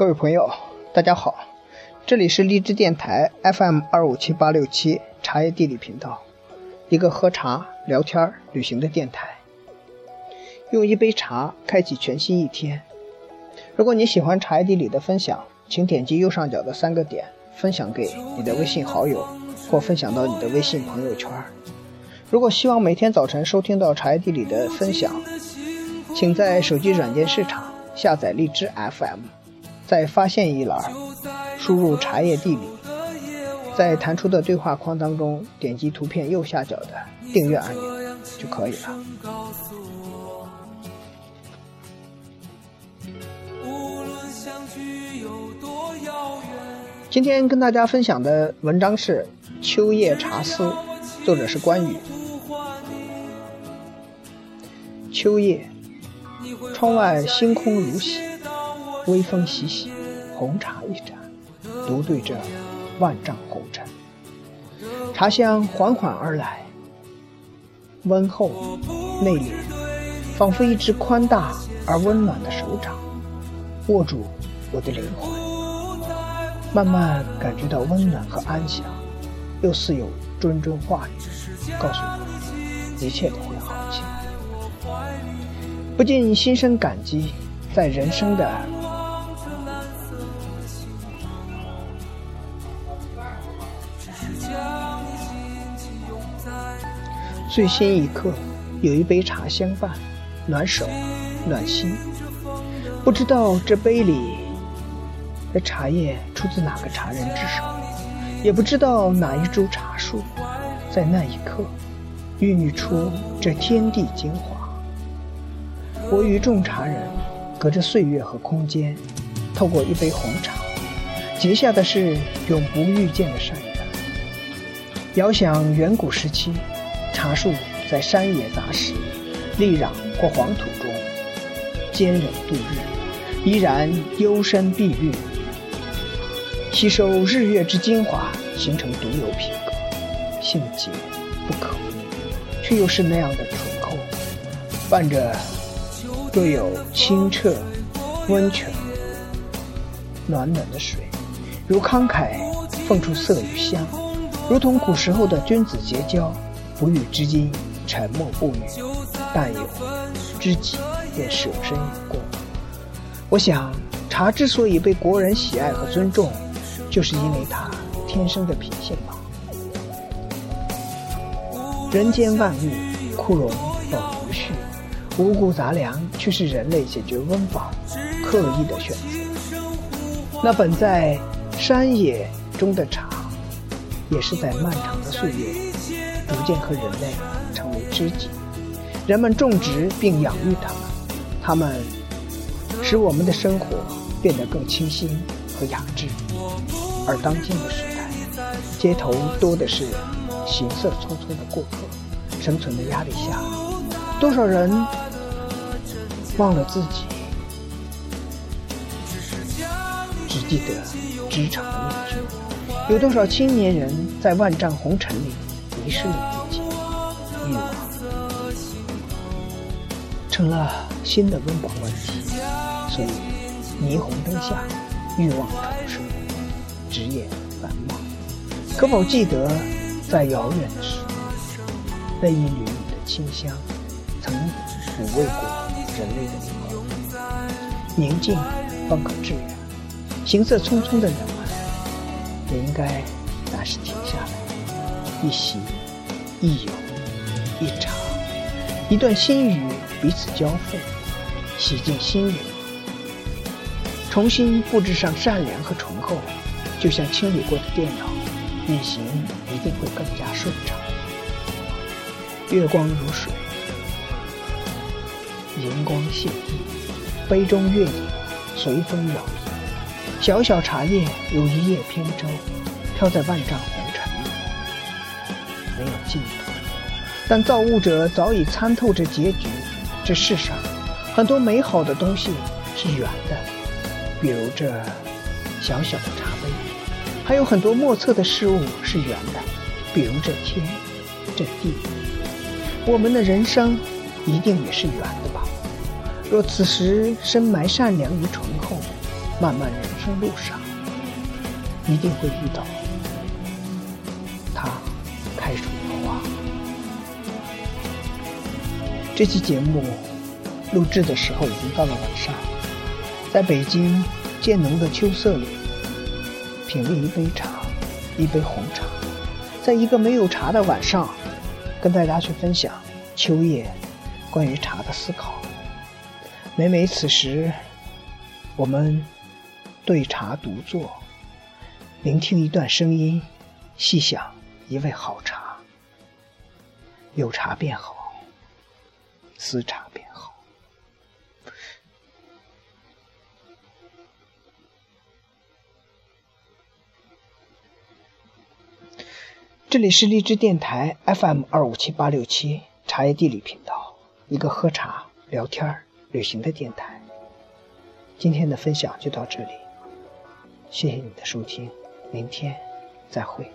各位朋友，大家好，这里是荔枝电台 FM 二五七八六七茶叶地理频道，一个喝茶、聊天、旅行的电台。用一杯茶开启全新一天。如果你喜欢茶叶地理的分享，请点击右上角的三个点，分享给你的微信好友，或分享到你的微信朋友圈。如果希望每天早晨收听到茶叶地理的分享，请在手机软件市场下载荔枝 FM。在发现一栏输入茶叶地理，在弹出的对话框当中点击图片右下角的订阅按钮就可以了。今天跟大家分享的文章是《秋夜茶思》，作者是关羽。秋夜，窗外星空如洗。微风习习，红茶一盏，独对着万丈红尘。茶香缓缓而来，温厚内敛，仿佛一只宽大而温暖的手掌，握住我的灵魂。慢慢感觉到温暖和安详，又似有谆谆话语告诉我，一切都会好起来。不禁心生感激，在人生的。最新一刻，有一杯茶相伴，暖手，暖心。不知道这杯里的茶叶出自哪个茶人之手，也不知道哪一株茶树，在那一刻，孕育出这天地精华。我与众茶人，隔着岁月和空间，透过一杯红茶，结下的是永不遇见的善缘。遥想远古时期。茶树在山野杂石、砾壤或黄土中坚忍度日，依然幽深碧绿，吸收日月之精华，形成独有品格，性洁不可，却又是那样的醇厚，伴着又有清澈温泉、暖暖的水，如慷慨奉出色与香，如同古时候的君子结交。不遇知音，沉默不语；但有知己，便舍身与共。我想，茶之所以被国人喜爱和尊重，就是因为它天生的品性吧。人间万物，枯荣本无序，五谷杂粮却是人类解决温饱刻意的选择。那本在山野中的茶，也是在漫长的岁月。逐渐和人类成为知己，人们种植并养育它们，它们使我们的生活变得更清新和雅致。而当今的时代，街头多的是行色匆匆的过客，生存的压力下，多少人忘了自己，只记得职场的面具？有多少青年人在万丈红尘里？迷失了自己，欲望成了新的温饱问题，所以霓虹灯下，欲望重生，职业繁忙。可否记得，在遥远的时候，那一缕缕的清香，曾抚慰过人类的灵魂？宁静方可致远，行色匆匆的人们，也应该暂时停下来。一席，一友，一茶，一段心语彼此交付，洗净心灵，重新布置上善良和醇厚，就像清理过的电脑，运行一定会更加顺畅。月光如水，银光泻地，杯中月影随风摇曳，小小茶叶如一叶扁舟，飘在万丈红。没有尽头，但造物者早已参透这结局。这世上很多美好的东西是圆的，比如这小小的茶杯；还有很多莫测的事物是圆的，比如这天、这地。我们的人生一定也是圆的吧？若此时深埋善良与醇厚，漫漫人生路上，一定会遇到他开出的花。这期节目录制的时候已经到了晚上，在北京渐浓的秋色里，品了一杯茶，一杯红茶，在一个没有茶的晚上，跟大家去分享秋夜关于茶的思考。每每此时，我们对茶独坐，聆听一段声音，细想一味好茶。有茶便好，思茶便好。这里是荔枝电台 FM 二五七八六七茶叶地理频道，一个喝茶聊天。旅行的电台，今天的分享就到这里，谢谢你的收听，明天再会。